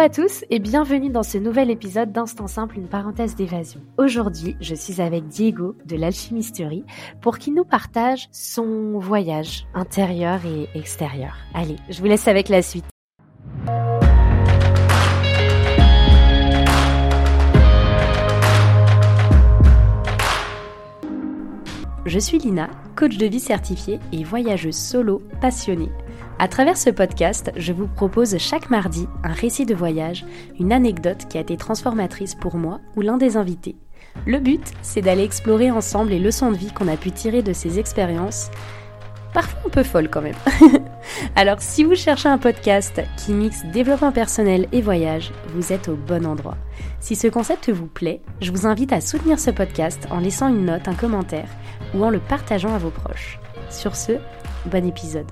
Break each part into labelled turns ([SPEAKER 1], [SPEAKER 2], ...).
[SPEAKER 1] à tous et bienvenue dans ce nouvel épisode d'Instant Simple, une parenthèse d'évasion. Aujourd'hui, je suis avec Diego de l'Alchimisterie pour qu'il nous partage son voyage intérieur et extérieur. Allez, je vous laisse avec la suite. Je suis Lina, coach de vie certifiée et voyageuse solo passionnée. À travers ce podcast, je vous propose chaque mardi un récit de voyage, une anecdote qui a été transformatrice pour moi ou l'un des invités. Le but, c'est d'aller explorer ensemble les leçons de vie qu'on a pu tirer de ces expériences, parfois un peu folles quand même. Alors si vous cherchez un podcast qui mixe développement personnel et voyage, vous êtes au bon endroit. Si ce concept vous plaît, je vous invite à soutenir ce podcast en laissant une note, un commentaire ou en le partageant à vos proches. Sur ce, bon épisode.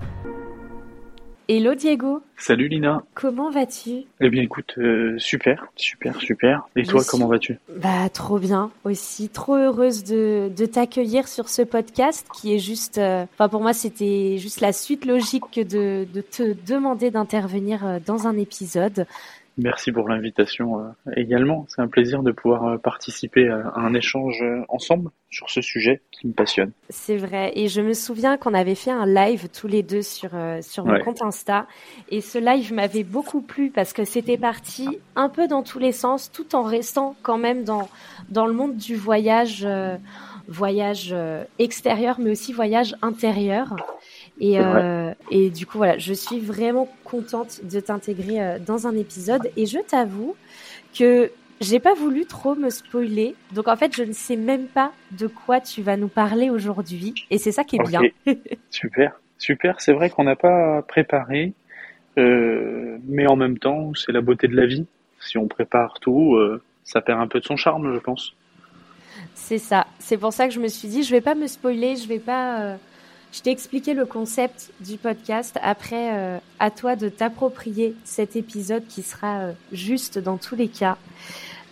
[SPEAKER 1] Hello Diego.
[SPEAKER 2] Salut Lina.
[SPEAKER 1] Comment vas-tu?
[SPEAKER 2] Eh bien écoute, euh, super, super, super. Et toi, comment vas-tu?
[SPEAKER 1] Bah trop bien aussi, trop heureuse de, de t'accueillir sur ce podcast qui est juste, euh, enfin pour moi c'était juste la suite logique de, de te demander d'intervenir euh, dans un épisode.
[SPEAKER 2] Merci pour l'invitation euh, également. C'est un plaisir de pouvoir euh, participer à un échange euh, ensemble sur ce sujet qui me passionne.
[SPEAKER 1] C'est vrai. Et je me souviens qu'on avait fait un live tous les deux sur, sur mon compte Insta. Et ce live m'avait beaucoup plu parce que c'était parti un peu dans tous les sens tout en restant quand même dans, dans le monde du voyage, voyage extérieur, mais aussi voyage intérieur. Et, euh, et du coup, voilà, je suis vraiment contente de t'intégrer euh, dans un épisode. Et je t'avoue que j'ai pas voulu trop me spoiler. Donc en fait, je ne sais même pas de quoi tu vas nous parler aujourd'hui. Et c'est ça qui est bien.
[SPEAKER 2] super, super. C'est vrai qu'on n'a pas préparé. Euh, mais en même temps, c'est la beauté de la vie. Si on prépare tout, ça perd un peu de son charme, je pense.
[SPEAKER 1] C'est ça. C'est pour ça que je me suis dit, je vais pas me spoiler, je vais pas je t'ai expliqué le concept du podcast. Après, euh, à toi de t'approprier cet épisode qui sera euh, juste dans tous les cas.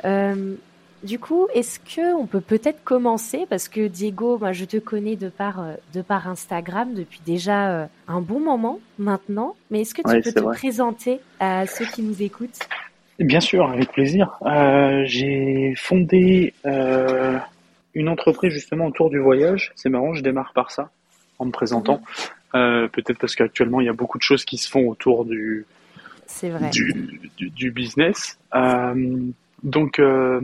[SPEAKER 1] Euh, du coup, est-ce que on peut peut-être commencer? Parce que Diego, moi, je te connais de par de par Instagram depuis déjà un bon moment maintenant. Mais est-ce que tu peux te présenter à ceux qui nous écoutent?
[SPEAKER 2] Bien sûr, avec plaisir. J'ai fondé une entreprise justement autour du voyage. C'est marrant, je démarre par ça en me présentant. Euh, peut-être parce qu'actuellement, il y a beaucoup de choses qui se font autour du,
[SPEAKER 1] vrai.
[SPEAKER 2] du, business. Euh, donc, euh,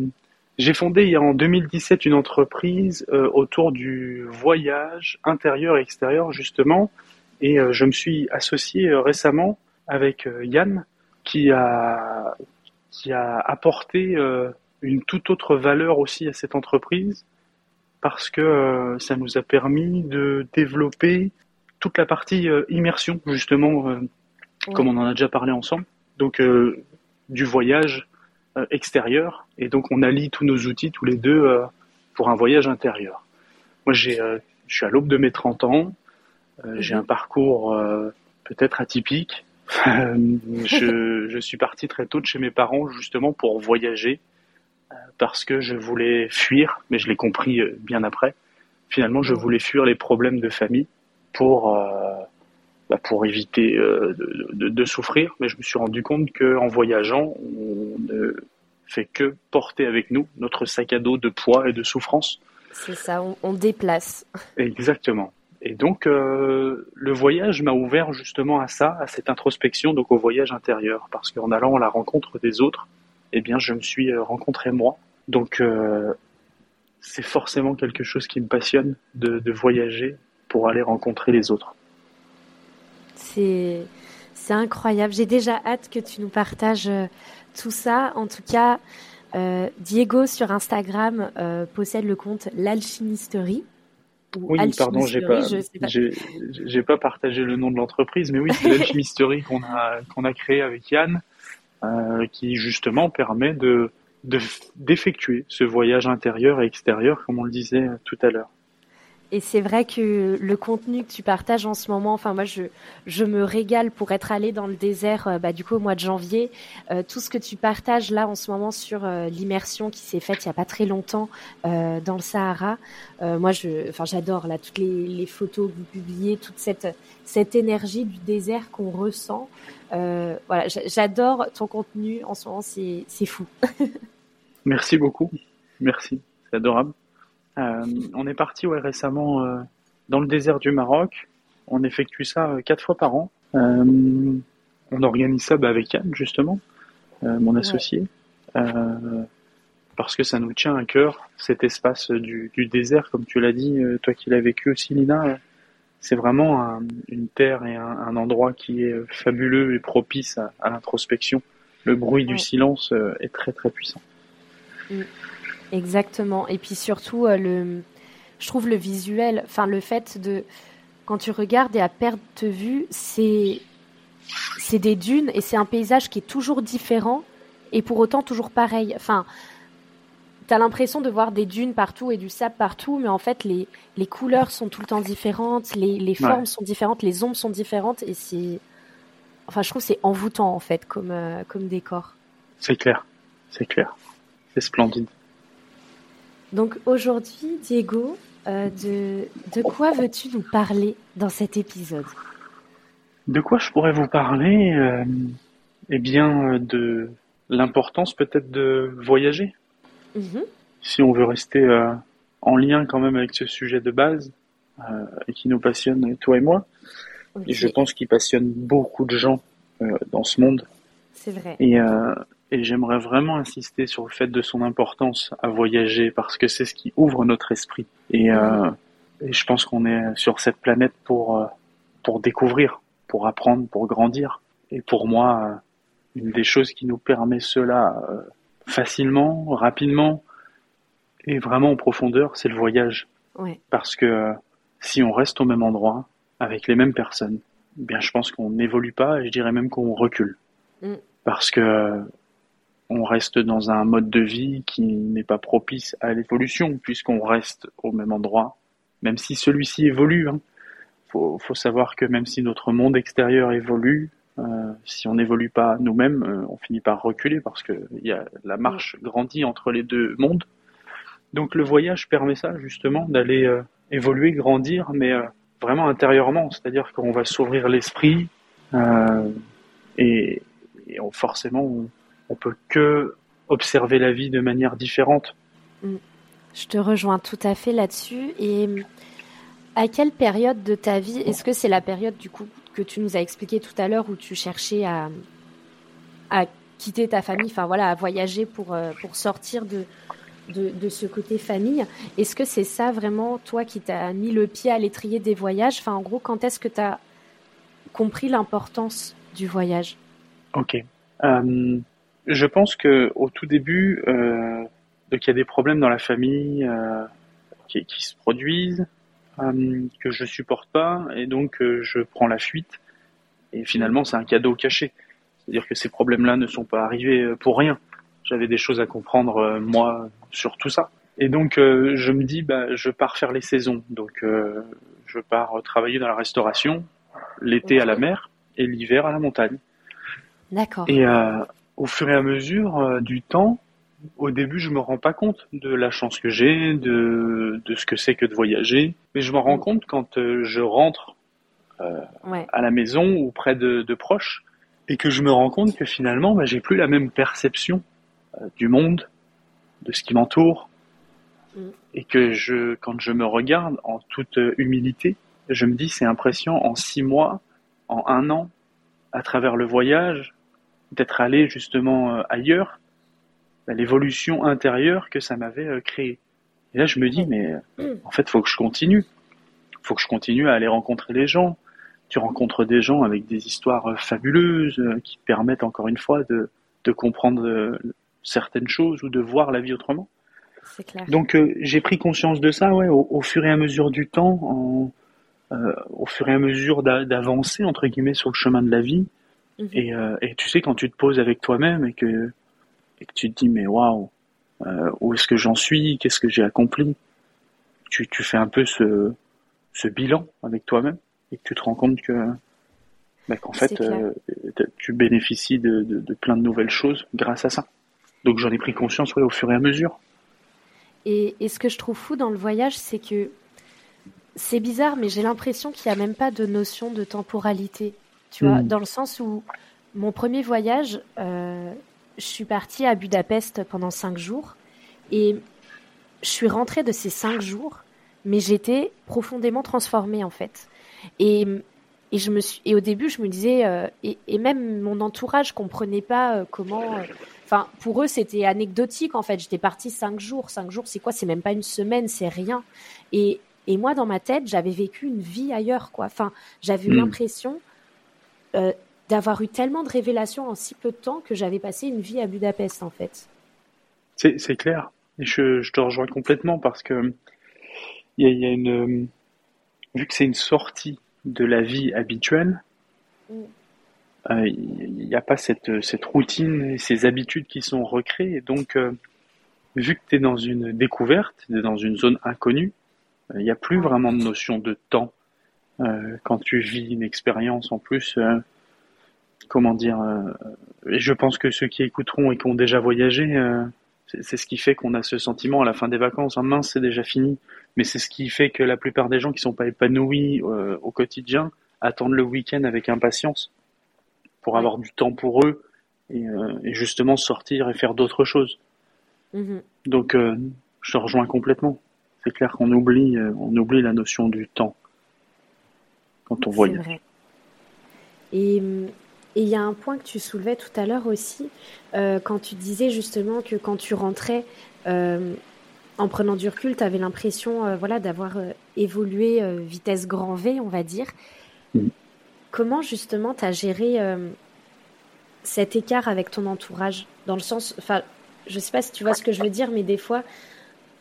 [SPEAKER 2] j'ai fondé en 2017 une entreprise autour du voyage intérieur et extérieur, justement. Et je me suis associé récemment avec Yann, qui a, qui a apporté une toute autre valeur aussi à cette entreprise parce que euh, ça nous a permis de développer toute la partie euh, immersion, justement, euh, comme on en a déjà parlé ensemble. Donc, du voyage extérieur. Et donc, on allie tous nos outils, tous les deux, pour un voyage intérieur. Moi, j'ai, je suis à l'aube de mes 30 ans. J'ai un parcours peut-être atypique. je, je suis parti très tôt de chez mes parents, justement, pour voyager parce que je voulais fuir, mais je l'ai compris euh, bien après. Finalement, je voulais fuir les problèmes de famille pour euh, bah, pour éviter euh, de, de, souffrir. Mais je me suis rendu compte qu'en voyageant, on ne fait que porter avec nous notre sac à dos de poids et de souffrance.
[SPEAKER 1] C'est ça, on, on, déplace.
[SPEAKER 2] Exactement. Et donc, euh, le voyage m'a ouvert justement à ça, à cette introspection, donc au voyage intérieur, parce qu'en allant à la rencontre des autres, eh bien, je me suis rencontré moi, donc, euh, c'est forcément quelque chose qui me passionne de, voyager pour aller rencontrer les autres.
[SPEAKER 1] C'est incroyable. J'ai déjà hâte que tu nous partages euh, tout ça. En tout cas, euh, Diego sur Instagram possède le compte l'alchimisterie.
[SPEAKER 2] Oui, pardon, j'ai pas, j'ai pas partagé le nom de l'entreprise, mais oui, c'est l'alchimisterie qu'on a qu'on a créé avec Yann, qui justement permet de d'effectuer ce voyage intérieur et extérieur, comme on le disait tout à l'heure.
[SPEAKER 1] Et c'est vrai que le contenu que tu partages en ce moment, enfin moi je, je me régale pour être allée dans le désert euh, bah, du coup au mois de janvier. Euh, tout ce que tu partages là en ce moment sur euh, l'immersion qui s'est faite il y a pas très longtemps dans le Sahara, moi je, enfin j'adore là toutes les, photos que vous publiez, toute cette cette énergie du désert qu'on ressent. voilà, j'adore ton contenu en ce moment, c'est c'est fou.
[SPEAKER 2] Merci beaucoup, merci, c'est adorable. Euh, on est parti ouais, récemment euh, dans le désert du Maroc. On effectue ça euh, quatre fois par an. on organise ça bah, avec Yann, justement, mon associé. parce que ça nous tient à cœur, cet espace du, désert, comme tu l'as dit, toi qui l'as vécu aussi, Lina. c'est vraiment une terre et un, endroit qui est fabuleux et propice à, l'introspection. Le bruit du silence est très très puissant.
[SPEAKER 1] Exactement. Et puis surtout, euh, le, je trouve le visuel, enfin le fait de, quand tu regardes et à perte de vue, c'est, c'est des dunes et c'est un paysage qui est toujours différent et pour autant toujours pareil. Enfin, tu as l'impression de voir des dunes partout et du sable partout, mais en fait, les, les couleurs sont tout le temps différentes, les, les formes sont différentes, les ombres sont différentes et c'est, enfin, je trouve c'est envoûtant en fait comme, euh, comme décor.
[SPEAKER 2] C'est clair, c'est clair. C'est splendide.
[SPEAKER 1] Donc aujourd'hui, Diego, euh, de, de quoi veux-tu nous parler dans cet épisode?
[SPEAKER 2] De quoi je pourrais vous parler euh, Eh bien, de l'importance peut-être de voyager. Mhm. Si on veut rester euh, en lien quand même avec ce sujet de base et qui nous passionne, toi et moi. Et je pense qu'il passionne beaucoup de gens dans ce monde.
[SPEAKER 1] C'est vrai.
[SPEAKER 2] Et, et j'aimerais vraiment insister sur le fait de son importance à voyager parce que c'est ce qui ouvre notre esprit. Et, euh, et je pense qu'on est sur cette planète pour, euh, pour découvrir, pour apprendre, pour grandir. Et pour moi, euh, une des choses qui nous permet cela facilement, rapidement et vraiment en profondeur, c'est le voyage. Parce que si on reste au même endroit, avec les mêmes personnes, eh bien je pense qu'on n'évolue pas et je dirais même qu'on recule. Mm. Parce que on reste dans un mode de vie qui n'est pas propice à l'évolution, puisqu'on reste au même endroit, même si celui-ci évolue. Hein. Faut, savoir que même si notre monde extérieur évolue, euh, si on n'évolue pas nous-mêmes, euh, on finit par reculer parce que y a, la marche grandit entre les deux mondes. Donc le voyage permet ça justement d'aller euh, évoluer, grandir, mais vraiment intérieurement, c'est-à-dire qu'on va s'ouvrir l'esprit et, forcément on peut que observer la vie de manière différente. Mm.
[SPEAKER 1] Je te rejoins tout à fait là-dessus. Et mm, à quelle période de ta vie, est-ce que c'est la période du coup que tu nous as expliqué tout à l'heure où tu cherchais à, à quitter ta famille, enfin voilà, à voyager pour, euh, pour sortir de, de, ce côté famille? Est-ce que c'est ça vraiment, toi, qui t'as mis le pied à l'étrier des voyages? Enfin, en gros, quand est-ce que tu as compris l'importance du voyage?
[SPEAKER 2] Ok. Euh, je pense que au tout début, euh, donc il y a des problèmes dans la famille euh, qui, qui, se produisent, euh, que je supporte pas, et donc euh, je prends la fuite. Et finalement, c'est un cadeau caché. C'est-à-dire que ces problèmes-là ne sont pas arrivés euh, pour rien. J'avais des choses à comprendre euh, moi sur tout ça. Et donc je me dis, bah, je pars faire les saisons. Donc je pars travailler dans la restauration, l'été à la mer et l'hiver à la montagne.
[SPEAKER 1] D'accord.
[SPEAKER 2] Et au fur et à mesure euh, du temps, au début, je me rends pas compte de la chance que j'ai, de, de ce que c'est que de voyager, mais je m'en rends compte quand euh, je rentre euh, à la maison ou près de, de, proches et que je me rends compte que finalement, bah, j'ai plus la même perception du monde, de ce qui m'entoure, mm. et que je, quand je me regarde en toute humilité, je me dis c'est impressionnant en six mois, en un an, à travers le voyage, d'être allé justement euh, ailleurs, bah, l'évolution intérieure que ça m'avait euh, créée. Et là, je me dis, mais euh, en fait, faut que je continue. Faut que je continue à aller rencontrer les gens. Tu rencontres des gens avec des histoires fabuleuses qui te permettent encore une fois de, de comprendre certaines choses ou de voir la vie autrement.
[SPEAKER 1] Clair.
[SPEAKER 2] Donc j'ai pris conscience de ça, ouais, au, fur et à mesure du temps, en, au fur et à mesure d'avancer entre guillemets sur le chemin de la vie, Mhm. Et, euh, et, tu sais, quand tu te poses avec toi-même et que, et que tu te dis, mais waouh, euh, où est-ce que j'en suis? Qu'est-ce que j'ai accompli? Tu, tu fais un peu ce, ce bilan avec toi-même et que tu te rends compte que bah, qu'en fait euh, tu bénéficies de, de, plein de nouvelles choses grâce à ça. Donc j'en ai pris conscience au fur et à mesure.
[SPEAKER 1] Et, et, ce que je trouve fou dans le voyage, c'est que c'est bizarre, mais j'ai l'impression qu'il n'y a même pas de notion de temporalité. Tu vois, hmm. dans le sens où mon premier voyage, euh, je suis partie à Budapest pendant cinq jours et je suis rentrée de ces cinq jours, mais j'étais profondément transformée en fait. Et, et je me suis, et au début, je me disais, euh, et, et, même mon entourage comprenait pas euh, comment. Enfin, pour eux, c'était anecdotique en fait. J'étais partie cinq jours. Cinq jours, c'est quoi? C'est même pas une semaine, c'est rien. Et, et moi, dans ma tête, j'avais vécu une vie ailleurs, quoi. Enfin, j'avais eu hmm. l'impression euh, d'avoir eu tellement de révélations en si peu de temps que j'avais passé une vie à Budapest, en fait.
[SPEAKER 2] C'est clair. Et je, je, te rejoins complètement parce que il y, y a, une vu que c'est une sortie de la vie habituelle, mm. euh, il n'y a pas cette, cette routine et ces habitudes qui sont recréées. donc, euh, vu que tu es dans une découverte, dans une zone inconnue, euh, il n'y a plus vraiment de notion de temps. Quand tu vis une expérience en plus, comment dire, et je pense que ceux qui écouteront et qui ont déjà voyagé, c'est ce qui fait qu'on a ce sentiment à la fin des vacances, en mince, c'est déjà fini. Mais c'est ce qui fait que la plupart des gens qui sont pas épanouis euh, au quotidien attendent le week-end avec impatience pour avoir du temps pour eux et, euh, justement sortir et faire d'autres choses. Mm-hmm. Donc, euh, je te rejoins complètement. C'est clair qu'on oublie, on oublie la notion du temps quand on voyage.
[SPEAKER 1] Et hum, et il y a un point que tu soulevais tout à l'heure aussi, euh, quand tu disais justement que quand tu rentrais, euh, en prenant du recul, tu avais l'impression euh, voilà, d'avoir évolué vitesse grand V, on va dire. Mm. Comment justement tu as géré cet écart avec ton entourage? Dans le sens, enfin, je sais pas si tu vois ce que je veux dire, mais des fois,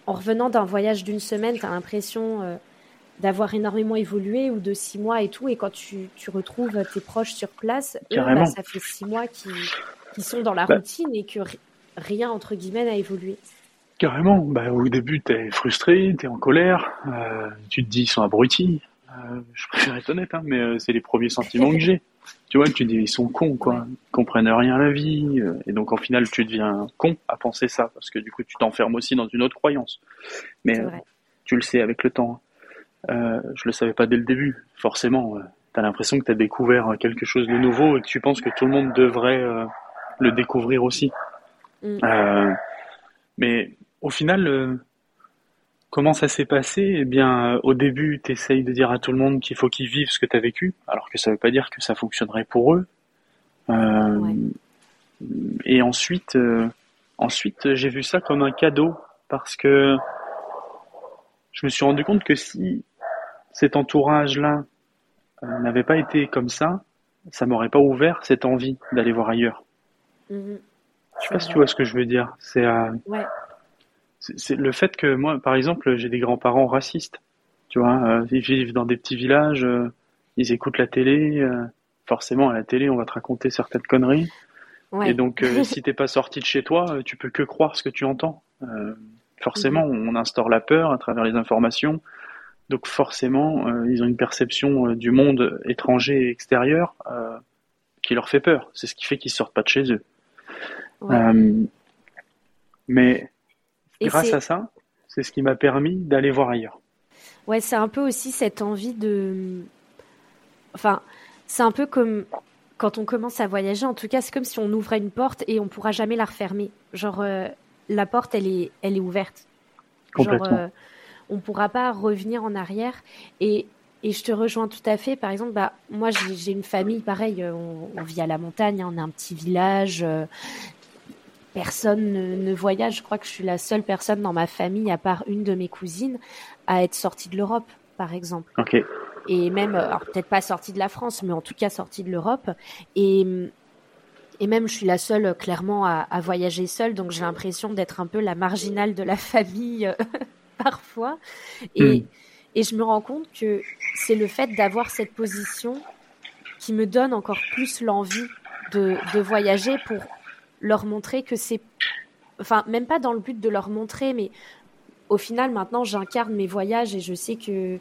[SPEAKER 1] en revenant d'un voyage d'une semaine, tu as l'impression d'avoir énormément évolué ou de six mois et tout. Et quand tu, tu retrouves tes proches sur place, eux, bah, ça fait six mois qui, qui sont dans la bah. routine et que rien, entre guillemets, n'a évolué.
[SPEAKER 2] Carrément. Bah, au début, tu es frustré, tu es en colère, euh, tu te dis ils sont abrutis. Euh, je préfère être honnête, hein, mais euh, c'est les premiers sentiments que j'ai. Tu vois, tu te dis ils sont cons, quoi. Ils comprennent rien à la vie. et donc, en final, tu deviens con à penser ça, parce que du coup, tu t'enfermes aussi dans une autre croyance. Mais tu le sais avec le temps. Hein. Euh, je le savais pas dès le début. Forcément, euh, tu as l'impression que tu as découvert quelque chose de nouveau et que tu penses que tout le monde devrait euh, le découvrir aussi. Mm. Euh, mais au final, comment ça s'est passé? Eh bien, au début, tu essayes de dire à tout le monde qu'il faut qu'ils vivent ce que tu as vécu, alors que ça veut pas dire que ça fonctionnerait pour eux. Et ensuite, ensuite, j'ai vu ça comme un cadeau parce que je me suis rendu compte que si cet entourage-là euh, n'avait pas été comme ça, ça m'aurait pas ouvert cette envie d'aller voir ailleurs. Mmh. Je sais pas si tu vois ce que je veux dire. C'est euh, c'est le fait que moi, par exemple, j'ai des grands-parents racistes. Tu vois, euh, ils vivent dans des petits villages, euh, ils écoutent la télé. forcément, à la télé, on va te raconter certaines conneries. Et donc, si t'es pas sorti de chez toi, tu peux que croire ce que tu entends. forcément, mmh. on instaure la peur à travers les informations. Donc forcément, euh, ils ont une perception euh, du monde étranger et extérieur euh, qui leur fait peur. C'est ce qui fait qu'ils sortent pas de chez eux. mais grâce à ça, c'est ce qui m'a permis d'aller voir ailleurs.
[SPEAKER 1] Ouais, c'est un peu aussi cette envie de. Enfin, c'est un peu comme quand on commence à voyager. En tout cas, c'est comme si on ouvrait une porte et on pourra jamais la refermer. Genre, la porte, elle est, elle est ouverte.
[SPEAKER 2] Complètement
[SPEAKER 1] on ne pourra pas revenir en arrière. Et, je te rejoins tout à fait. Par exemple, bah, moi, j'ai une famille, pareil, euh, on, vit à la montagne, on est un petit village. Euh, personne ne, voyage. Je crois que je suis la seule personne dans ma famille, à part une de mes cousines, à être sortie de l'Europe, par exemple. Et même, alors peut-être pas sortie de la France, mais en tout cas sortie de l'Europe. Et, et même, je suis la seule, clairement, à, à voyager seule. Donc, j'ai l'impression d'être un peu la marginale de la famille euh, parfois. Et, hmm. et je me rends compte que c'est le fait d'avoir cette position qui me donne encore plus l'envie de, de voyager pour leur montrer que c'est. Enfin, même pas dans le but de leur montrer, mais au final, maintenant, j'incarne mes voyages et je sais que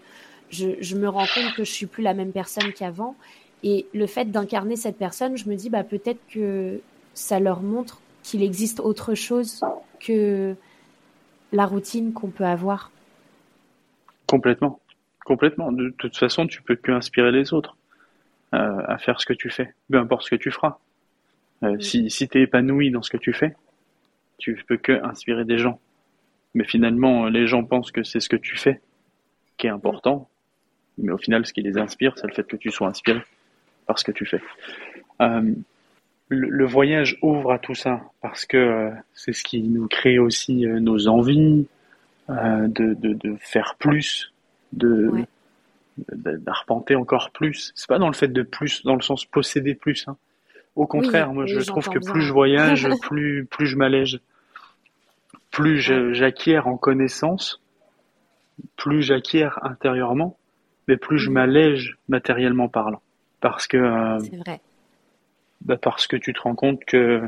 [SPEAKER 1] je, me rends compte que je suis plus la même personne qu'avant. Et le fait d'incarner cette personne, je me dis bah peut-être que ça leur montre qu'il existe autre chose que la routine qu'on peut avoir.
[SPEAKER 2] Complètement, complètement. De toute façon, tu peux que inspirer les autres euh, à faire ce que tu fais, peu importe ce que tu feras. Euh, si si tu es épanoui dans ce que tu fais, tu peux que inspirer des gens. Mais finalement, les gens pensent que c'est ce que tu fais qui est important. Mais au final, ce qui les inspire, c'est le fait que tu sois inspiré par ce que tu fais. Euh, le, voyage ouvre à tout ça parce que euh, c'est ce qui nous crée aussi euh, nos envies de, de, faire plus, de d'arpenter encore plus. C'est pas dans le fait de plus, dans le sens posséder plus. Hein. Au contraire, moi je trouve que plus je voyage, plus plus je m'allège, plus j'acquiers en connaissance, plus j'acquiers intérieurement, mais plus je mhm. m'allège matériellement parlant. Parce que, euh,
[SPEAKER 1] c'est vrai.
[SPEAKER 2] Bah parce que tu te rends compte que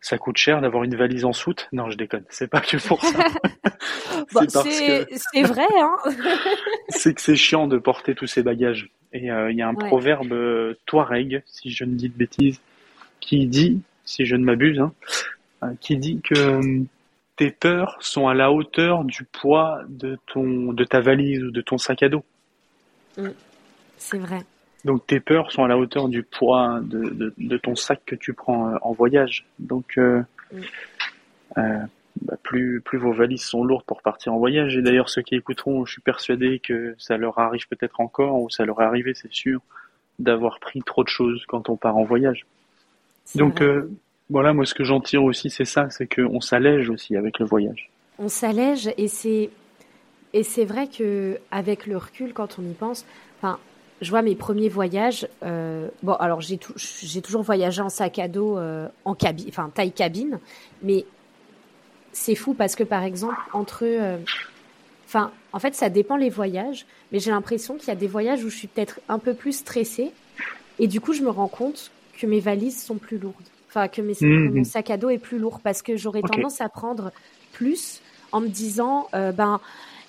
[SPEAKER 2] ça coûte cher d'avoir une valise en soute. Non, je déconne. C'est pas que pour ça.
[SPEAKER 1] Bah, c'est vrai, hein.
[SPEAKER 2] c'est que c'est chiant de porter tous ces bagages. Et euh, il y a un proverbe euh, touareg, si je ne dis de bêtises, qui dit, si je ne m'abuse, hein, qui dit que tes peurs sont à la hauteur du poids de ton de ta valise ou de ton sac à dos.
[SPEAKER 1] Mm. c'est vrai.
[SPEAKER 2] Donc tes peurs sont à la hauteur du poids de, de, ton sac que tu prends euh, en voyage. Donc euh, euh, bah, plus plus vos valises sont lourdes pour partir en voyage. Et d'ailleurs ceux qui écouteront, je suis persuadé que ça leur arrive peut-être encore ou ça leur est arrivé, c'est sûr, d'avoir pris trop de choses quand on part en voyage. Donc voilà, moi ce que j'en tire aussi, c'est ça, c'est qu'on s'allège aussi avec le voyage.
[SPEAKER 1] On s'allège et c'est et c'est vrai que avec le recul, quand on y pense, enfin, je vois mes premiers voyages. Euh, bon, alors j'ai j'ai toujours voyagé en sac à dos, euh, en cabine, enfin taille cabine, mais c'est fou parce que par exemple entre, euh, enfin, en fait, ça dépend les voyages, mais j'ai l'impression qu'il y a des voyages où je suis peut-être un peu plus stressée et du coup, je me rends compte que mes valises sont plus lourdes. Enfin, que mes, mmh. mon sac à dos est plus lourd parce que j'aurais tendance à prendre plus en me disant, euh, ben,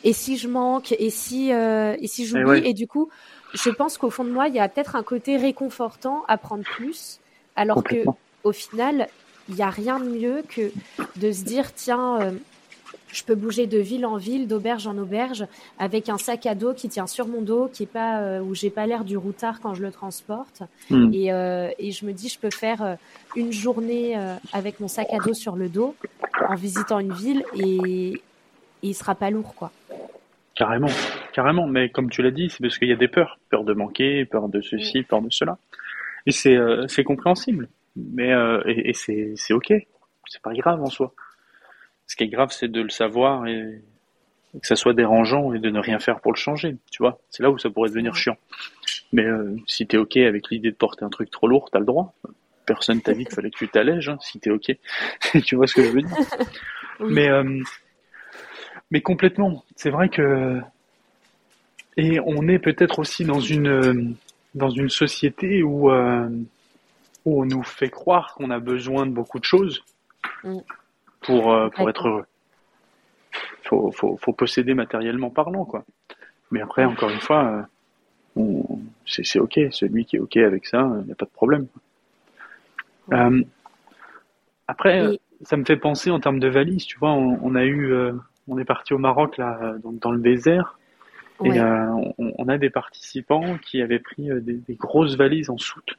[SPEAKER 1] et si je manque, et si, euh, et si j'oublie, et, du coup, je pense qu'au fond de moi, il y a peut-être un côté réconfortant à prendre plus, alors que au final, il n'y a rien de mieux que de se dire, tiens, euh, je peux bouger de ville en ville, d'auberge en auberge, avec un sac à dos qui tient sur mon dos, qui est pas euh, où j'ai pas l'air du routard quand je le transporte. Hmm. Et, euh, et, je me dis, je peux faire euh, une journée avec mon sac à dos sur le dos, en visitant une ville, et, et il sera pas lourd, quoi.
[SPEAKER 2] Carrément, carrément. Mais comme tu l'as dit, c'est parce qu'il y a des peurs, peur de manquer, peur de ceci, peur de cela. Et c'est c'est compréhensible. Mais et, et c'est c'est ok. C'est pas grave en soi. Ce qui est grave, c'est de le savoir et que ça soit dérangeant et de ne rien faire pour le changer. Tu vois, c'est là où ça pourrait devenir chiant. Mais euh, si t'es ok avec l'idée de porter un truc trop lourd, t'as le droit. Personne t'a dit qu'il fallait que tu t'allèges. Hein, si t'es ok, tu vois ce que je veux dire? Mais euh, mais complètement. C'est vrai que et on est peut-être aussi dans une dans une société où euh, où on nous fait croire qu'on a besoin de beaucoup de choses. Mm pour, euh, pour être heureux. Faut, faut, faut posséder matériellement parlant, quoi. Mais après, encore une fois, euh, c'est ok. Celui qui est ok avec ça, il n'y a pas de problème. Euh, après, ça me fait penser en termes de valises. Tu vois, on, a eu, on est parti au Maroc là, donc dans le désert, et on, a des participants qui avaient pris des, des grosses valises en soute.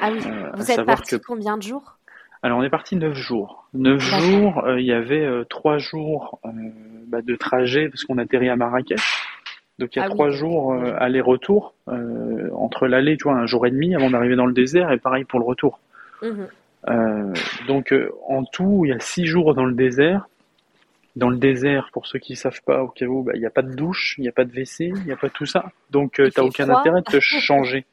[SPEAKER 1] Ah oui. Vous êtes parti combien de jours?
[SPEAKER 2] Alors on est parti neuf jours. Neuf jours, euh, il y avait euh, trois jours euh, bah, de trajet parce qu'on atterrit à Marrakech. Donc il y a ah trois jours aller-retour entre l'aller, tu vois, un jour et demi avant d'arriver dans le désert et pareil pour le retour. Mhm. donc en tout, il y a six jours dans le désert. Dans le désert, pour ceux qui savent pas, au cas où, bah, il n'y a pas de douche, il n'y a pas de WC, il n'y a pas tout ça. Donc tu n'as aucun intérêt de te changer.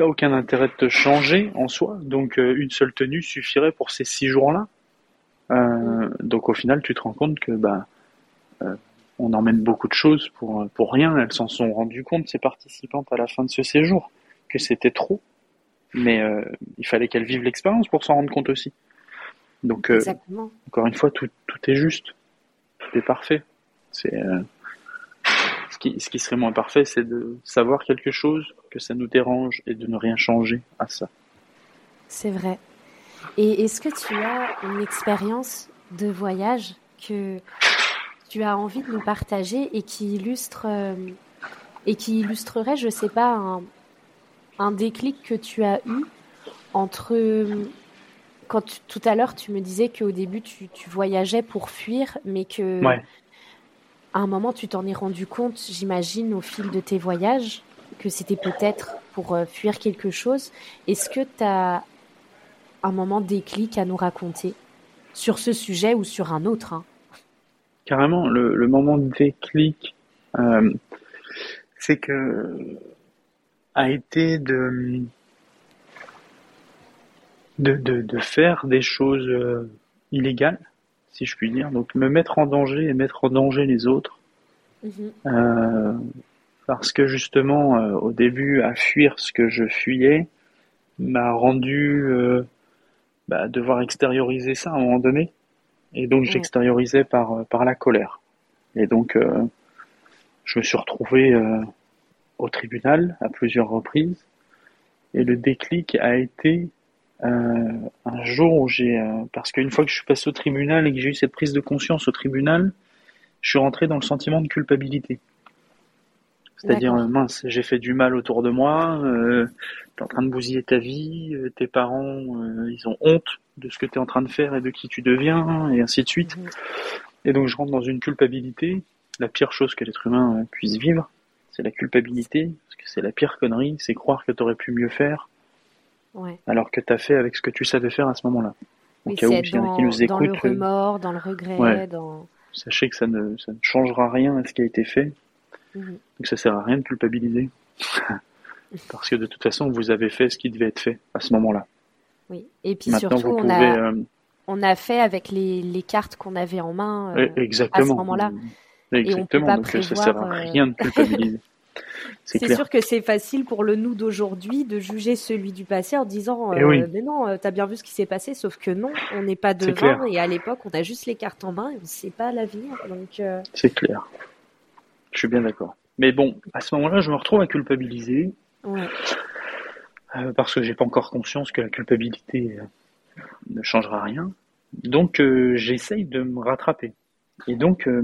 [SPEAKER 2] aucun intérêt de te changer en soi, donc euh, une seule tenue suffirait pour ces six jours-là. Euh, donc au final, tu te rends compte que bah euh, on emmène beaucoup de choses pour pour rien. Elles s'en sont rendues compte ces participantes à la fin de ce séjour que c'était trop, mais il fallait qu'elles vivent l'expérience pour s'en rendre compte aussi. Donc encore une fois, tout tout est juste, tout est parfait. C'est Ce qui, ce qui serait moins parfait, c'est de savoir quelque chose, que ça nous dérange et de ne rien changer à ça.
[SPEAKER 1] C'est vrai. Et est-ce que tu as une expérience de voyage que tu as envie de nous partager et qui illustre euh, et qui illustrerait, je sais pas, un, un déclic que tu as eu entre quand tout à l'heure tu me disais qu'au début tu, tu, voyageais pour fuir, mais que à un moment tu t'en es rendu compte, j'imagine, au fil de tes voyages, que c'était peut-être pour euh, fuir quelque chose. Est-ce que tu as un moment déclic à nous raconter sur ce sujet ou sur un autre hein?
[SPEAKER 2] Carrément, le, le, moment déclic, euh, c'est que a été de, de, de, de faire des choses euh, illégales, si je puis dire, donc me mettre en danger et mettre en danger les autres. Mmh. Euh, parce que justement, euh, au début, à fuir ce que je fuyais m'a rendu euh, bah, devoir extérioriser ça à un moment donné. Et donc j'extériorisais par, par la colère. Et donc euh, je me suis retrouvé euh, au tribunal à plusieurs reprises. Et le déclic a été euh, un jour où j'ai... Euh, parce qu'une fois que je suis passé au tribunal et que j'ai eu cette prise de conscience au tribunal, je suis rentré dans le sentiment de culpabilité. C'est-à-dire, mince, j'ai fait du mal autour de moi, euh, t'es en train de bousiller ta vie, euh, tes parents, euh, ils ont honte de ce que tu es en train de faire et de qui tu deviens, et ainsi de suite. Mmh. Et donc je rentre dans une culpabilité, la pire chose que l'être humain puisse vivre, c'est la culpabilité, parce que c'est la pire connerie, c'est croire que tu aurais pu mieux faire, ouais. alors que tu as fait avec ce que tu savais faire à ce moment-là.
[SPEAKER 1] Au cas où, qui nous écoutent, dans le remords, dans le regret, ouais. dans...
[SPEAKER 2] Sachez que ça ne, ça ne changera rien à ce qui a été fait. Mmh. Donc ça sert à rien de culpabiliser. Parce que de toute façon, vous avez fait ce qui devait être fait à ce moment-là.
[SPEAKER 1] Oui, et puis Maintenant, surtout, on, a, euh... on a fait avec les, les cartes qu'on avait en main euh,
[SPEAKER 2] Exactement.
[SPEAKER 1] à ce moment-là.
[SPEAKER 2] Exactement, donc prévoir, ça sert à rien de culpabiliser.
[SPEAKER 1] C'est sûr que c'est facile pour le nous d'aujourd'hui de juger celui du passé en disant
[SPEAKER 2] eh oui.
[SPEAKER 1] mais non, t'as bien vu ce qui s'est passé, sauf que non, on n'est pas devant et à l'époque on a juste les cartes en main et on ne sait pas l'avenir. Donc euh...
[SPEAKER 2] c'est clair. Je suis bien d'accord. Mais bon, à ce moment-là, je me retrouve à culpabiliser.
[SPEAKER 1] Ouais.
[SPEAKER 2] Euh, parce que j'ai pas encore conscience que la culpabilité euh, ne changera rien. Donc euh, j'essaye de me rattraper. Et donc euh,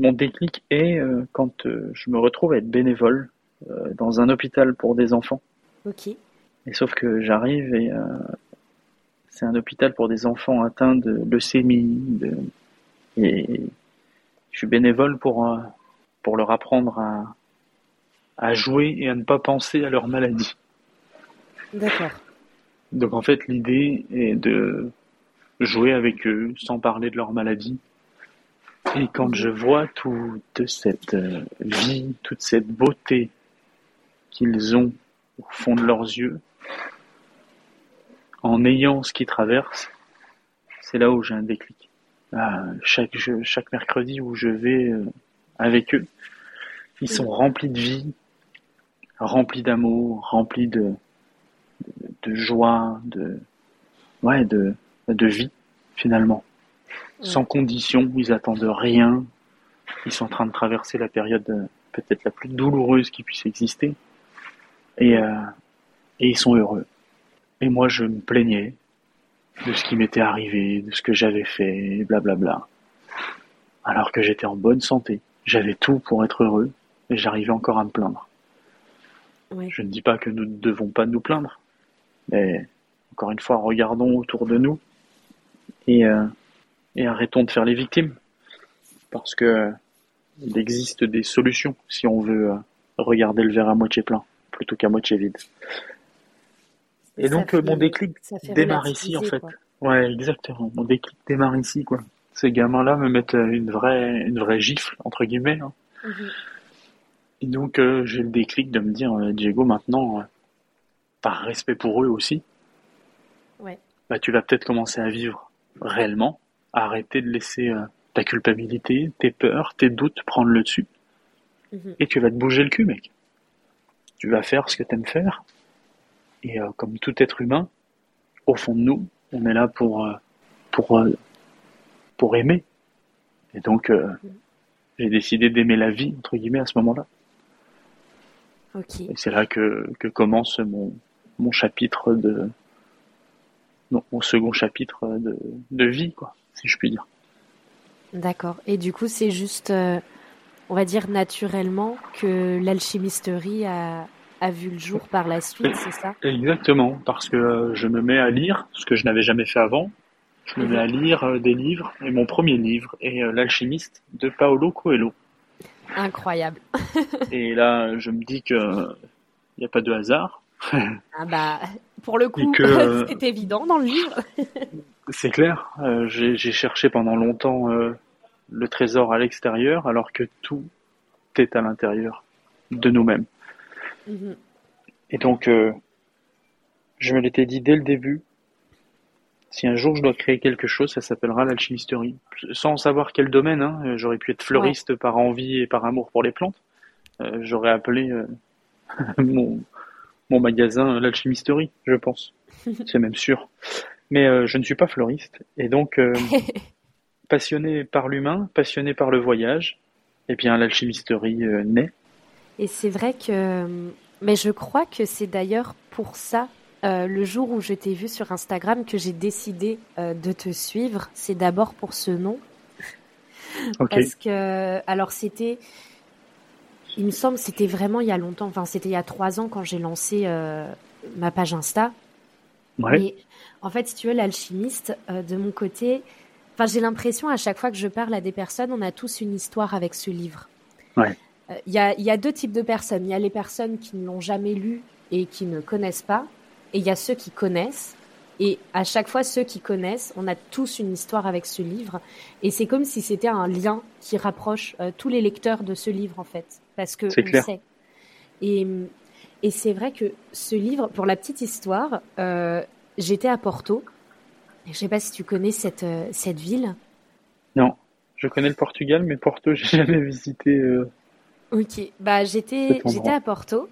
[SPEAKER 2] mon déclic est euh, quand je me retrouve à être bénévole dans un hôpital pour des enfants.
[SPEAKER 1] Ok.
[SPEAKER 2] Et sauf que j'arrive et c'est un hôpital pour des enfants atteints de leucémie. De... Et je suis bénévole pour pour leur apprendre à, à jouer et à ne pas penser à leur maladie.
[SPEAKER 1] D'accord.
[SPEAKER 2] Donc en fait, l'idée est de jouer avec eux sans parler de leur maladie. Et quand je vois toute cette euh, vie, toute cette beauté qu'ils ont au fond de leurs yeux, en ayant ce qu'ils traversent, c'est là où j'ai un déclic. Ah, chaque, chaque mercredi où je vais euh, avec eux. Ils sont remplis de vie, remplis d'amour, remplis de, de, de, joie, de, ouais, de, de vie, finalement. Sans condition, ils attendent rien. Ils sont en train de traverser la période euh, peut-être la plus douloureuse qui puisse exister. Et, euh, et ils sont heureux. Et moi, je me plaignais de ce qui m'était arrivé, de ce que j'avais fait, blablabla. Alors que j'étais en bonne santé. J'avais tout pour être heureux, et j'arrivais encore à me plaindre.
[SPEAKER 1] Oui.
[SPEAKER 2] Je ne dis pas que nous ne devons pas nous plaindre, mais encore une fois, regardons autour de nous et, euh, et arrêtons de faire les victimes, parce que euh, il existe des solutions si on veut euh, regarder le verre à moitié plein plutôt qu'à moitié vide. Et ça donc fait, mon déclic démarre ici en fait. Quoi. Ouais, exactement. Mon déclic démarre ici quoi ces gamins-là me mettent une vraie, une vraie gifle, entre guillemets. Hein.
[SPEAKER 1] Mhm.
[SPEAKER 2] Mmh. Et donc, euh, j'ai le déclic de me dire, euh, Diego, maintenant, euh, par respect pour eux aussi,
[SPEAKER 1] ouais.
[SPEAKER 2] bah, tu vas peut-être commencer à vivre réellement, arrêter de laisser euh, ta culpabilité, tes peurs, tes doutes prendre le dessus.
[SPEAKER 1] Mmh.
[SPEAKER 2] Et tu vas te bouger le cul, mec. Tu vas faire ce que tu aimes faire. Et euh, comme tout être humain, au fond de nous, on est là pour, pour pour aimer. Et donc, euh, j'ai décidé d'aimer la vie entre guillemets à ce moment-là.
[SPEAKER 1] Ok.
[SPEAKER 2] Et c'est là que, que commence mon, mon chapitre de non, mon second chapitre de, de vie quoi, si je puis dire.
[SPEAKER 1] D'accord. Et du coup, c'est juste, euh, on va dire naturellement que l'alchimisterie a, a vu le jour par la suite, c'est ça?
[SPEAKER 2] Exactement, parce que euh, je me mets à lire ce que je n'avais jamais fait avant. Je me mets à lire euh, des livres, et mon premier livre est L'alchimiste de Paolo Coelho.
[SPEAKER 1] Incroyable.
[SPEAKER 2] Et là, je me dis que il n'y a pas de hasard.
[SPEAKER 1] Ah bah, pour le coup,
[SPEAKER 2] que,
[SPEAKER 1] c'est évident dans le livre.
[SPEAKER 2] C'est clair, euh, j'ai cherché pendant longtemps euh, le trésor à l'extérieur, alors que tout est à l'intérieur de nous-mêmes.
[SPEAKER 1] Mhm.
[SPEAKER 2] Et donc, euh, je me l'étais dit dès le début, si un jour je dois créer quelque chose, ça s'appellera l'alchimisterie. Sans savoir quel domaine, hein, j'aurais pu être fleuriste par envie et par amour pour les plantes. J'aurais appelé mon, mon magasin l'alchimisterie, je pense. C'est même sûr. Mais euh, je ne suis pas fleuriste. Et donc, euh, passionné par l'humain, passionné par le voyage, eh bien l'alchimisterie euh, naît.
[SPEAKER 1] Et c'est vrai que, mais je crois que c'est d'ailleurs pour ça, le jour où je t'ai vu sur Instagram, que j'ai décidé de te suivre. C'est d'abord pour ce nom, parce que, alors c'était, il me semble, c'était vraiment il y a longtemps. Enfin, c'était il y a trois ans quand j'ai lancé ma page Insta.
[SPEAKER 2] Ouais.
[SPEAKER 1] Mais en fait, si tu veux, l'alchimiste, euh, de mon côté, enfin, j'ai l'impression à chaque fois que je parle à des personnes, on a tous une histoire avec ce livre.
[SPEAKER 2] Ouais.
[SPEAKER 1] Euh, Il y, a, il y a deux types de personnes. Il y a les personnes qui ne l'ont jamais lu et qui ne connaissent pas, et il y a ceux qui connaissent. Et à chaque fois, ceux qui connaissent, on a tous une histoire avec ce livre. Et c'est comme si c'était un lien qui rapproche euh, tous les lecteurs de ce livre, en fait. Parce que on
[SPEAKER 2] clair.
[SPEAKER 1] sait. Et, et c'est vrai que ce livre, pour la petite histoire, euh, j'étais à Porto. Je sais pas si tu connais cette, euh, cette ville.
[SPEAKER 2] Non, je connais le Portugal, mais Porto, j'ai jamais visité. euh,
[SPEAKER 1] Ok, bah j'étais j'étais à Porto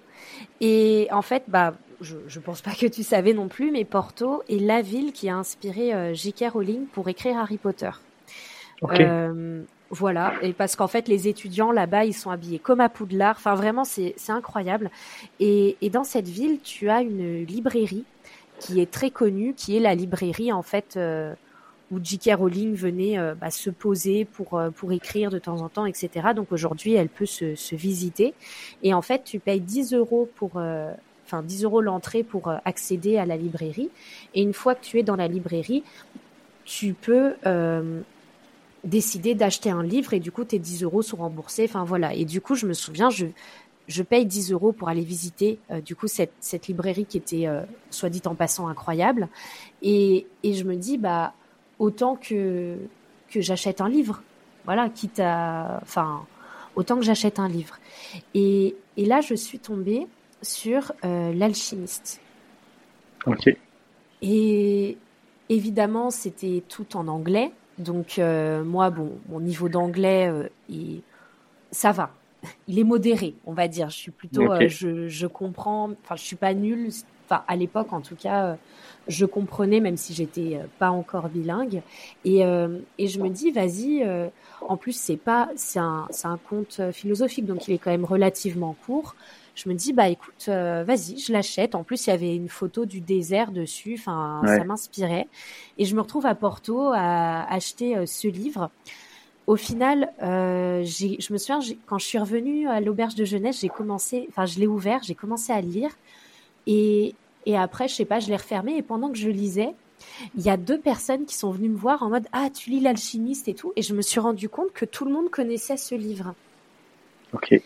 [SPEAKER 1] et en fait bah je je pense pas que tu savais non plus mais Porto est la ville qui a inspiré J.K. Rowling pour écrire Harry Potter.
[SPEAKER 2] Ok.
[SPEAKER 1] Voilà et parce qu'en fait les étudiants là-bas ils sont habillés comme à Poudlard. Enfin vraiment c'est incroyable et et dans cette ville tu as une librairie qui est très connue qui est la librairie en fait euh, où J.K. Rowling venait euh, bah, se poser pour euh, pour écrire de temps en temps, etc. Donc aujourd'hui, elle peut se, se visiter. Et en fait, tu payes 10 euros pour, enfin 10 euros l'entrée pour accéder à la librairie. Et une fois que tu es dans la librairie, tu peux décider d'acheter un livre et du coup, tes 10 euros sont remboursés. Enfin voilà. Et du coup, je me souviens, je je paye 10 euros pour aller visiter euh, du coup cette, cette librairie qui était, euh, soit dit en passant, incroyable. Et, et je me dis, bah autant que que j'achète un livre. Voilà, quitte à, enfin, autant que j'achète un livre. Et, et là, je suis tombée sur euh, l'alchimiste.
[SPEAKER 2] Ok.
[SPEAKER 1] Et évidemment, c'était tout en anglais. Donc euh, moi, bon, mon niveau d'anglais, euh, il- ça va. Il est modéré, on va dire. Je suis plutôt, euh, je, je comprends. Enfin, je suis pas nulle. Enfin, à l'époque, en tout cas, je comprenais, même si j'étais pas encore bilingue. Et, et je me dis, vas-y. en plus, c'est pas, c'est un, c'est un conte philosophique, donc il est quand même relativement court. Je me dis, bah écoute, euh, vas-y, je l'achète. En plus, il y avait une photo du désert dessus. Enfin,
[SPEAKER 2] Ouais.
[SPEAKER 1] ça m'inspirait. Et je me retrouve à Porto à acheter euh, ce livre. Au final, euh, je me souviens, quand je suis revenue à l'auberge de jeunesse, j'ai commencé, enfin, je l'ai ouvert, j'ai commencé à le lire. Et, et après, je sais pas, je l'ai refermé. Et pendant que je lisais, il y a deux personnes qui sont venues me voir en mode Ah, tu lis l'alchimiste et tout. Et je me suis rendu compte que tout le monde connaissait ce livre.
[SPEAKER 2] Ok.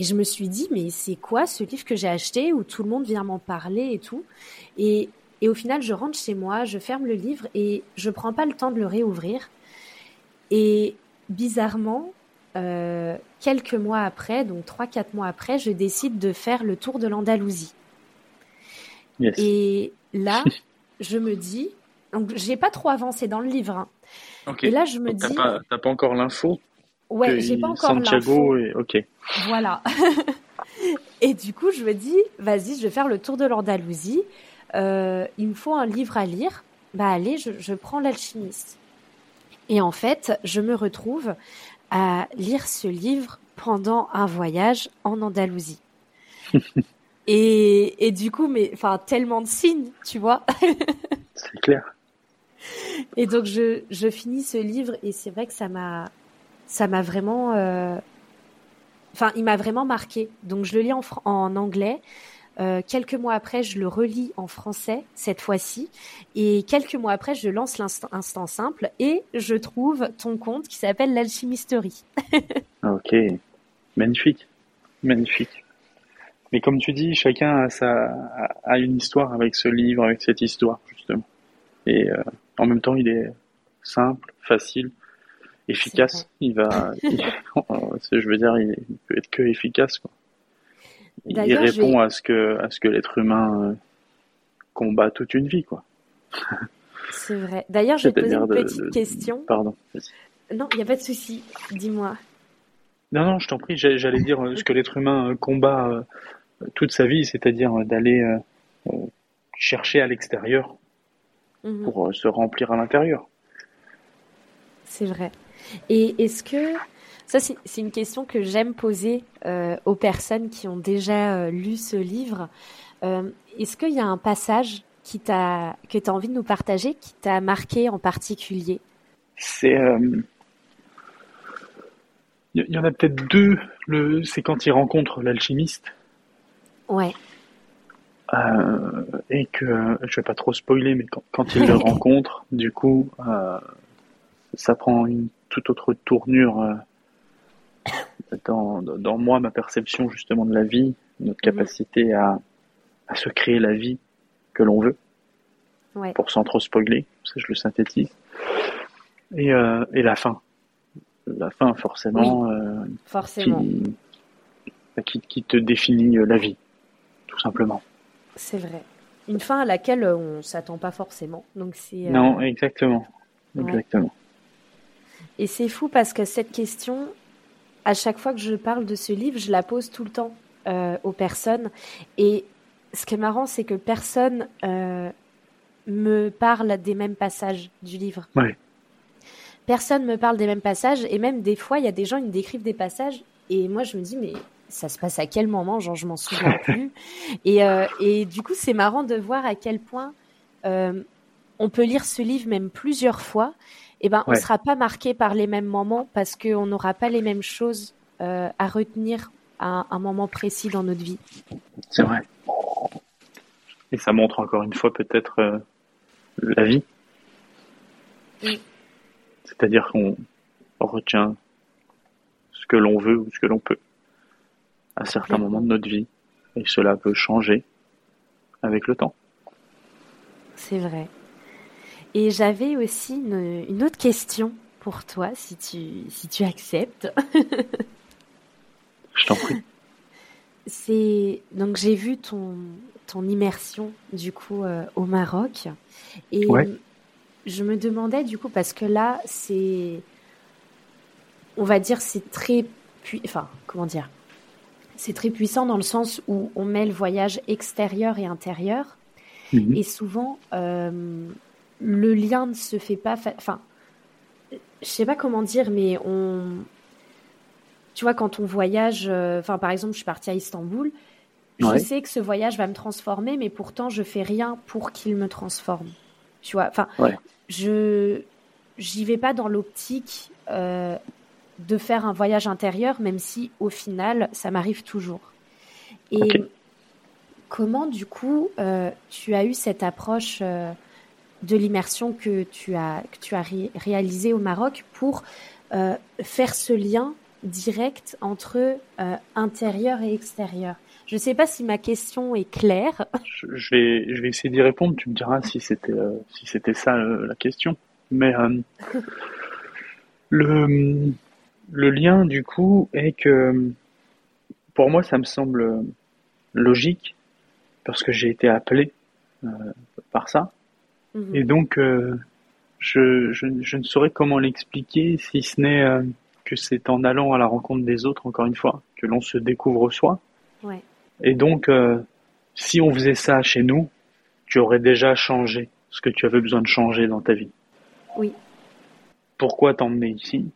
[SPEAKER 1] Et je me suis dit, mais c'est quoi ce livre que j'ai acheté où tout le monde vient m'en parler et tout et, et au final, je rentre chez moi, je ferme le livre et je prends pas le temps de le réouvrir. Et bizarrement, euh, quelques mois après, donc trois, quatre mois après, je décide de faire le tour de l'Andalousie.
[SPEAKER 2] Yes.
[SPEAKER 1] Et là, je me dis, donc j'ai pas trop avancé dans le livre. hein. Et là, je me
[SPEAKER 2] Donc, T'as
[SPEAKER 1] dis,
[SPEAKER 2] pas, pas encore l'info?
[SPEAKER 1] Ouais, j'ai pas encore.
[SPEAKER 2] Santiago et ok.
[SPEAKER 1] Voilà. et du coup, je me dis, vas-y, je vais faire le tour de l'Andalousie. Euh, il me faut un livre à lire. Bah allez, je, je prends l'alchimiste. Et en fait, je me retrouve à lire ce livre pendant un voyage en Andalousie. et, et du coup, mais enfin tellement de signes, tu vois.
[SPEAKER 2] c'est clair.
[SPEAKER 1] Et donc je, je finis ce livre et c'est vrai que ça m'a ça m'a vraiment euh, enfin il m'a vraiment marqué. Donc je le lis en, en anglais. Euh, quelques mois après, je le relis en français cette fois-ci, et quelques mois après, je lance l'instant simple et je trouve ton compte qui s'appelle l'alchimisterie.
[SPEAKER 2] ok, magnifique, magnifique. Mais comme tu dis, chacun a, sa, une histoire avec ce livre, avec cette histoire justement. Et euh, en même temps, il est simple, facile, efficace. Il va, je veux dire, il peut être que efficace. Quoi. Il répond à ce que à ce que l'être humain euh, combat toute une vie, quoi.
[SPEAKER 1] C'est vrai. D'ailleurs, je vais te poser une petite question.
[SPEAKER 2] Pardon.
[SPEAKER 1] Non, il n'y a pas de souci. Dis-moi.
[SPEAKER 2] Non, non, je t'en prie. J'allais dire euh, ce que l'être humain combat toute sa vie, c'est-à-dire d'aller chercher à l'extérieur Mhm. pour euh, se remplir à l'intérieur.
[SPEAKER 1] C'est vrai. Et est-ce que ça c'est une question que j'aime poser euh, aux personnes qui ont déjà euh, lu ce livre. est-ce qu'il y a un passage qui t'a que tu as envie de nous partager qui t'a marqué en particulier?
[SPEAKER 2] C'est il y en a peut-être deux. Le, c'est quand il rencontre l'alchimiste.
[SPEAKER 1] Ouais.
[SPEAKER 2] Euh, et que je vais pas trop spoiler, mais quand, quand il le rencontre, du coup, euh, ça prend une toute autre tournure euh, dans, dans moi, ma perception justement de la vie, notre mhm. capacité à, à se créer la vie que l'on veut,
[SPEAKER 1] ouais.
[SPEAKER 2] pour sans trop spoiler, ça je le synthétise. Et, euh, et la fin, la fin forcément, euh,
[SPEAKER 1] forcément.
[SPEAKER 2] Qui, qui, qui te définit la vie, tout simplement.
[SPEAKER 1] C'est vrai. Une fin à laquelle on s'attend pas forcément. Donc c'est.
[SPEAKER 2] Euh, non, exactement. Exactement.
[SPEAKER 1] Et c'est fou parce que cette question, à chaque fois que je parle de ce livre, je la pose tout le temps euh, aux personnes. Et ce qui est marrant, c'est que personne euh, me parle des mêmes passages du livre.
[SPEAKER 2] Ouais.
[SPEAKER 1] Personne me parle des mêmes passages. Et même des fois, il y a des gens qui me décrivent des passages. Et moi, je me dis, mais ça se passe à quel moment Genre, je m'en souviens plus. Et, euh, et du coup, c'est marrant de voir à quel point euh, on peut lire ce livre même plusieurs fois. Et ben, on ne sera pas marqué par les mêmes moments parce qu'on n'aura pas les mêmes choses euh, à retenir à un moment précis dans notre vie.
[SPEAKER 2] C'est vrai. Et ça montre encore une fois peut-être la vie. C'est-à-dire qu'on retient ce que l'on veut ou ce que l'on peut à certains moments de notre vie. Et cela peut changer avec le temps.
[SPEAKER 1] C'est vrai. Et j'avais aussi une, autre question pour toi, si tu, si tu acceptes.
[SPEAKER 2] Je t'en prie.
[SPEAKER 1] C'est donc j'ai vu ton ton immersion du coup euh, au Maroc et je me demandais du coup parce que là c'est on va dire c'est très puis enfin comment dire c'est très puissant dans le sens où on met le voyage extérieur et intérieur. Mhm. Et souvent, euh, le lien ne se fait pas. Enfin, je sais pas comment dire, mais on. Tu vois, quand on voyage, euh, enfin, par exemple, je suis partie à Istanbul, je sais que ce voyage va me transformer, mais pourtant, je fais rien pour qu'il me transforme. Tu vois, enfin, je j'y vais pas dans l'optique euh, de faire un voyage intérieur, même si au final, ça m'arrive toujours. Et comment, du coup, euh, tu as eu cette approche de l'immersion que tu as, que tu as réalisée au Maroc pour euh, faire ce lien direct entre intérieur et extérieur Je ne sais pas si ma question est claire.
[SPEAKER 2] Je, vais, je vais essayer d'y répondre. Tu me diras si c'était si c'était ça la question. Mais le le lien, du coup, est que pour moi, ça me semble logique parce que j'ai été appelé euh, par ça. Mhm. Et donc, euh, je, je, ne saurais comment l'expliquer si ce n'est euh, que c'est en allant à la rencontre des autres, encore une fois, que l'on se découvre soi. Et donc, si on faisait ça chez nous, tu aurais déjà changé ce que tu avais besoin de changer dans ta vie.
[SPEAKER 1] Oui.
[SPEAKER 2] Pourquoi t'emmener ici?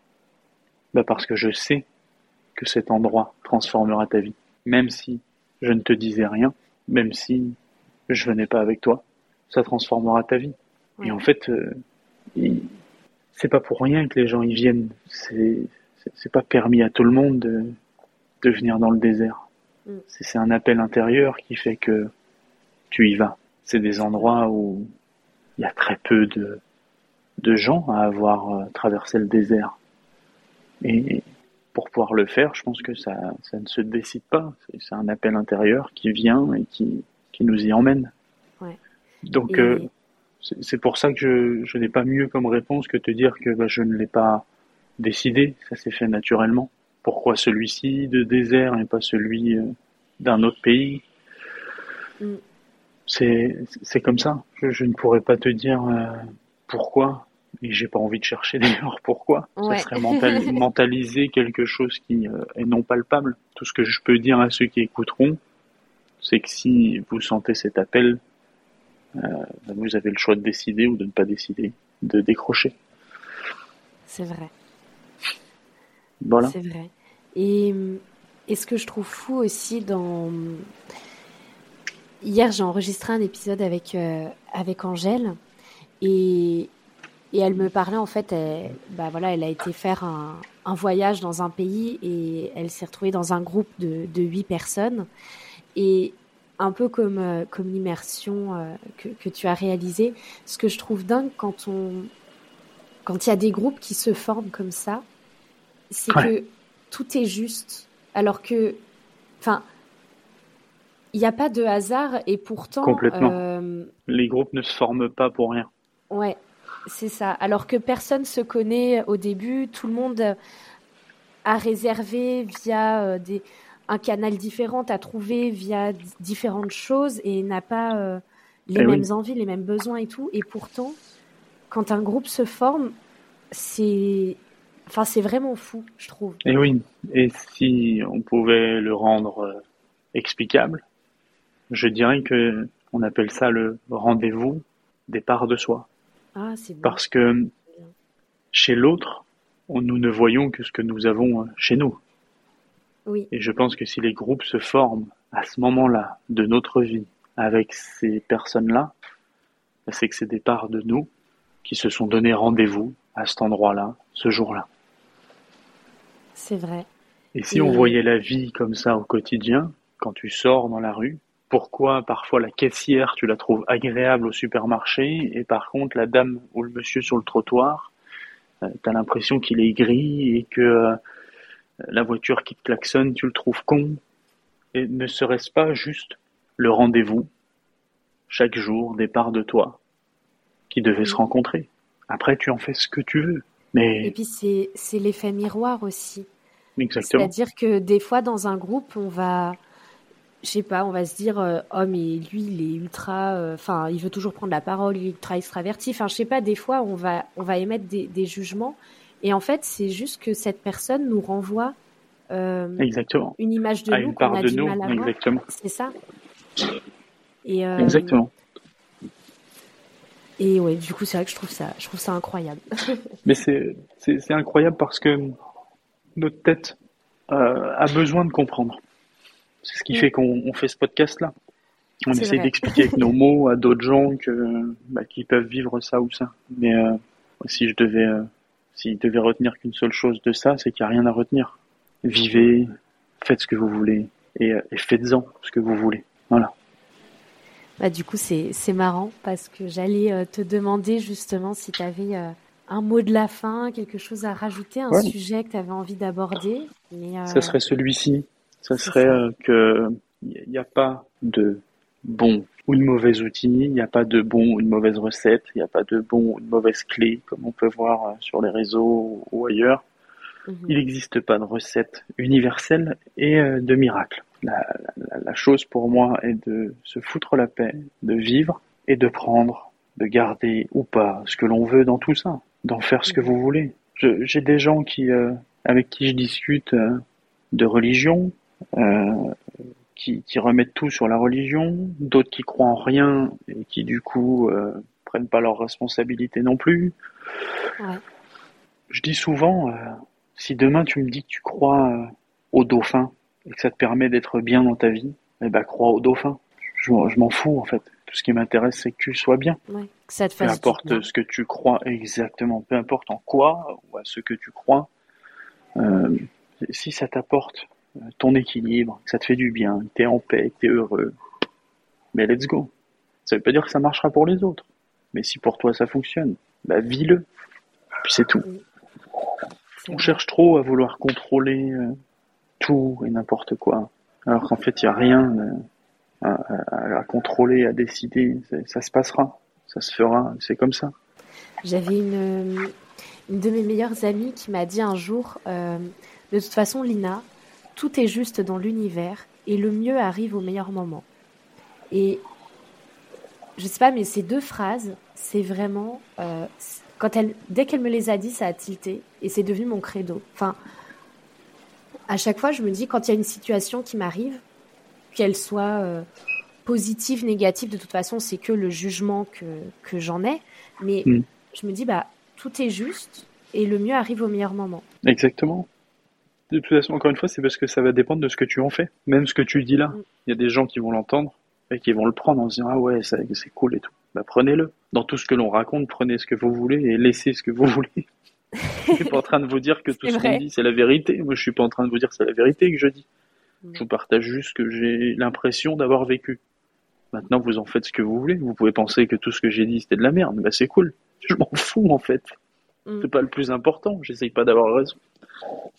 [SPEAKER 2] Bah Parce que je sais que cet endroit transformera ta vie. Même si je ne te disais rien, même si je venais pas avec toi, ça transformera ta vie. Et en fait, euh, c'est pas pour rien que les gens y viennent. C'est c'est pas permis à tout le monde de, de venir dans le désert. Mm. C'est un appel intérieur qui fait que tu y vas. C'est des endroits où il y a très peu de, de gens à avoir euh, traversé le désert. Et pour pouvoir le faire, je pense que ça, ça ne se décide pas. C'est un appel intérieur qui vient et qui, qui nous y emmène. Donc, euh, c'est pour ça que je, je n'ai pas mieux comme réponse que te dire que bah, je ne l'ai pas décidé, ça s'est fait naturellement. Pourquoi celui-ci de désert et pas celui euh, d'un autre pays? Mm. C'est comme ça. Je, ne pourrais pas te dire euh, pourquoi, et j'ai pas envie de chercher d'ailleurs pourquoi. Ça serait mentaliser quelque chose qui est non palpable. Tout ce que je peux dire à ceux qui écouteront, c'est que si vous sentez cet appel, vous avez le choix de décider ou de ne pas décider, de décrocher.
[SPEAKER 1] C'est vrai.
[SPEAKER 2] Voilà.
[SPEAKER 1] C'est vrai. Et, et, ce que je trouve fou aussi dans... Hier, j'ai enregistré un épisode avec, euh, avec Angèle et, et elle me parlait, en fait, elle, bah voilà, elle a été faire un, un voyage dans un pays et elle s'est retrouvée dans un groupe de, de 8 personnes. Et un peu comme, euh, comme l'immersion euh, que, que, tu as réalisée, ce que je trouve dingue quand on quand il y a des groupes qui se forment comme ça, c'est que tout est juste. Alors que, enfin, il n'y a pas de hasard et pourtant.
[SPEAKER 2] Complètement. Euh, Les groupes ne se forment pas pour rien.
[SPEAKER 1] Ouais, c'est ça. Alors que personne se connaît au début, tout le monde a réservé via des, un canal différent, a trouvé via différentes choses et n'a pas euh, les eh mêmes envies, les mêmes besoins et tout. Et pourtant, quand un groupe se forme, c'est Enfin, c'est vraiment fou, je trouve.
[SPEAKER 2] Et oui, et si on pouvait le rendre euh, explicable, je dirais que on appelle ça le rendez-vous des parts de soi.
[SPEAKER 1] Ah, c'est
[SPEAKER 2] Parce que chez l'autre, nous ne voyons que ce que nous avons euh, chez nous.
[SPEAKER 1] Oui.
[SPEAKER 2] Et je pense que si les groupes se forment à ce moment-là de notre vie avec ces personnes-là, c'est que c'est des parts de nous qui se sont donné rendez-vous à cet endroit-là, ce jour-là.
[SPEAKER 1] C'est vrai.
[SPEAKER 2] Et si on voyait la vie comme ça au quotidien, quand tu sors dans la rue, pourquoi parfois la caissière, tu la trouves agréable au supermarché, et par contre la dame ou le monsieur sur le trottoir, euh, tu as l'impression qu'il est gris et que euh, la voiture qui te klaxonne, tu le trouves con Et ne serait-ce pas juste le rendez-vous, chaque jour, des parts de toi, qui devaient se rencontrer Après, tu en fais ce que tu veux.
[SPEAKER 1] Et puis c'est l'effet miroir aussi.
[SPEAKER 2] Exactement.
[SPEAKER 1] C'est-à-dire que des fois dans un groupe, on va, je sais pas, on va se dire, euh, oh mais lui il est ultra, euh, enfin il veut toujours prendre la parole, il est ultra extraverti. Enfin je sais pas, des fois on va on va émettre des, des jugements et en fait c'est juste que cette personne nous renvoie
[SPEAKER 2] euh, Exactement.
[SPEAKER 1] une image de nous qu'on a du mal à
[SPEAKER 2] Exactement.
[SPEAKER 1] voir. C'est ça. Et, euh,
[SPEAKER 2] Exactement.
[SPEAKER 1] Et ouais, du coup, c'est vrai que je trouve ça, je trouve ça incroyable.
[SPEAKER 2] Mais c'est, c'est, incroyable parce que notre tête euh, a besoin de comprendre. C'est ce qui mm. fait qu'on fait ce podcast-là. On essaie d'expliquer avec nos mots à d'autres gens que, bah, qui peuvent vivre ça ou ça. Mais euh, si je devais, euh, s'il devait retenir qu'une seule chose de ça, c'est qu'il n'y a rien à retenir. Vivez, faites ce que vous voulez et, et faites-en ce que vous voulez. Voilà.
[SPEAKER 1] Bah, du coup, c'est marrant parce que j'allais euh, te demander justement si tu avais euh, un mot de la fin, quelque chose à rajouter, un sujet que tu avais envie d'aborder.
[SPEAKER 2] Euh... Ça serait celui-ci. Ça serait euh, que il n'y a pas de bon ou de mauvais outil, il n'y a pas de bon ou de mauvaise recette, il n'y a pas de bon ou de mauvaise clé, comme on peut voir sur les réseaux ou ailleurs. Mhm. Il n'existe pas de recette universelle et de miracle la, chose pour moi est de se foutre la paix, de vivre et de prendre, de garder ou pas ce que l'on veut dans tout ça, d'en faire ce que vous voulez. J'ai des gens qui, euh, avec qui je discute euh, de religion, euh, qui, qui, remettent tout sur la religion, d'autres qui croient en rien et qui du coup prennent pas leurs responsabilités non plus. je dis souvent, euh, si demain tu me dis que tu crois euh, au dauphin et que ça te permet d'être bien dans ta vie, eh ben crois au dauphin. Je, je m'en fous en fait. Tout ce qui m'intéresse, c'est que tu sois bien.
[SPEAKER 1] Ouais, que ça te fasse
[SPEAKER 2] Peu importe ce que tu crois exactement, peu importe en quoi ou à ce que tu crois, euh, si ça t'apporte euh, ton équilibre, que ça te fait du bien, que t'es en paix, que t'es heureux, mais let's go. Ça veut pas dire que ça marchera pour les autres, mais si pour toi ça fonctionne, bah vis-le. Puis c'est tout. On cherche trop à vouloir contrôler euh, tout et n'importe quoi, alors qu'en fait il y a rien euh, à, contrôler, à décider. Ça se passera, ça se fera, c'est comme ça.
[SPEAKER 1] J'avais une, de mes meilleures amies qui m'a dit un jour, euh, de toute façon Lina, tout est juste dans l'univers et le mieux arrive au meilleur moment. Et je sais pas, mais ces deux phrases, c'est vraiment euh, quand elle, dès qu'elle me les a dit, ça a tilté et c'est devenu mon credo. Enfin, à chaque fois, je me dis quand il y a une situation qui m'arrive, qu'elle soit euh, positive, négative, de toute façon, c'est que le jugement que, que j'en ai. Mais mm. je me dis, bah, tout est juste et le mieux arrive au meilleur moment.
[SPEAKER 2] Exactement. De toute façon, encore une fois, c'est parce que ça va dépendre de ce que tu en fais. Même ce que tu dis là. Mm. Il y a des gens qui vont l'entendre et qui vont le prendre en se disant, ah ouais, c'est cool et tout. Bah, prenez-le. Dans tout ce que l'on raconte, prenez ce que vous voulez et laissez ce que vous voulez. je suis pas en train de vous dire que tout ce qu'on dit, c'est la vérité. Moi, je suis pas en train de vous dire que c'est la vérité que je dis. Je vous partage juste ce que j'ai l'impression d'avoir vécu. Maintenant, vous en faites ce que vous voulez. Vous pouvez penser que tout ce que j'ai dit, c'était de la merde. Bah, c'est cool. Je m'en fous, en fait. Mm. C'est pas le plus important. J'essaye pas d'avoir raison.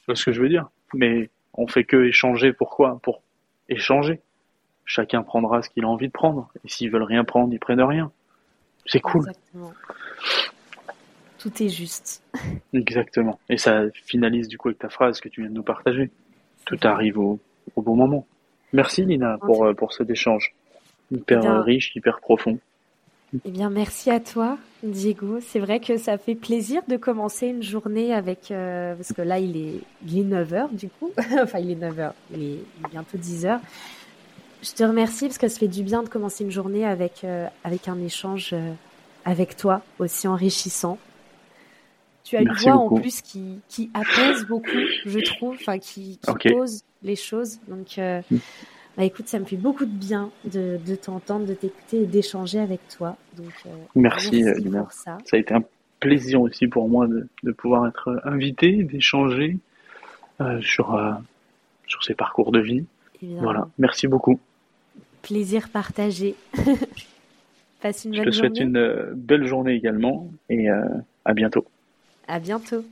[SPEAKER 2] C'est ce que je veux dire? Mais on fait que échanger. Pourquoi? Pour échanger. Chacun prendra ce qu'il a envie de prendre. Et s'ils veulent rien prendre, ils prennent rien. C'est cool.
[SPEAKER 1] Exactement. Tout est juste.
[SPEAKER 2] Exactement. Et ça finalise du coup avec ta phrase que tu viens de nous partager. Tout arrive au, au bon moment. Merci Lina pour, okay. pour cet échange. Hyper bien, riche, hyper profond.
[SPEAKER 1] Eh bien, merci à toi, Diego. C'est vrai que ça fait plaisir de commencer une journée avec. Euh, parce que là, il est, il est 9h du coup. enfin, il est 9h. Il est, il est bientôt 10h. Je te remercie parce que ça fait du bien de commencer une journée avec, euh, avec un échange euh, avec toi aussi enrichissant. Tu as une voix
[SPEAKER 2] beaucoup.
[SPEAKER 1] en plus qui, qui apaise beaucoup, je trouve, enfin qui, qui pose les choses. Donc, euh, bah, écoute, ça me fait beaucoup de bien de, de t'entendre, de t'écouter et d'échanger avec toi. Donc, euh,
[SPEAKER 2] Merci, Lina.
[SPEAKER 1] pour ça.
[SPEAKER 2] Ça a été un plaisir aussi pour moi de, de pouvoir être invité, d'échanger euh, sur, euh, sur ces parcours de vie.
[SPEAKER 1] Évidemment.
[SPEAKER 2] Voilà. Merci beaucoup.
[SPEAKER 1] Plaisir partagé. Passe une
[SPEAKER 2] Je
[SPEAKER 1] bonne
[SPEAKER 2] te souhaite une belle journée également et à bientôt.
[SPEAKER 1] À bientôt.